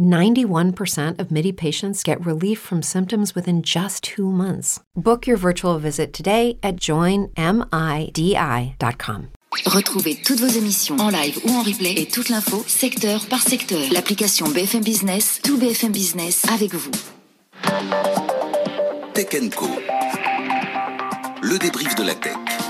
91% of MIDI patients get relief from symptoms within just two months. Book your virtual visit today at joinmidi.com. Retrouvez toutes vos émissions en live ou en replay et toute l'info secteur par secteur. L'application BFM Business, tout BFM Business avec vous. Tech Co. Le débrief de la tech.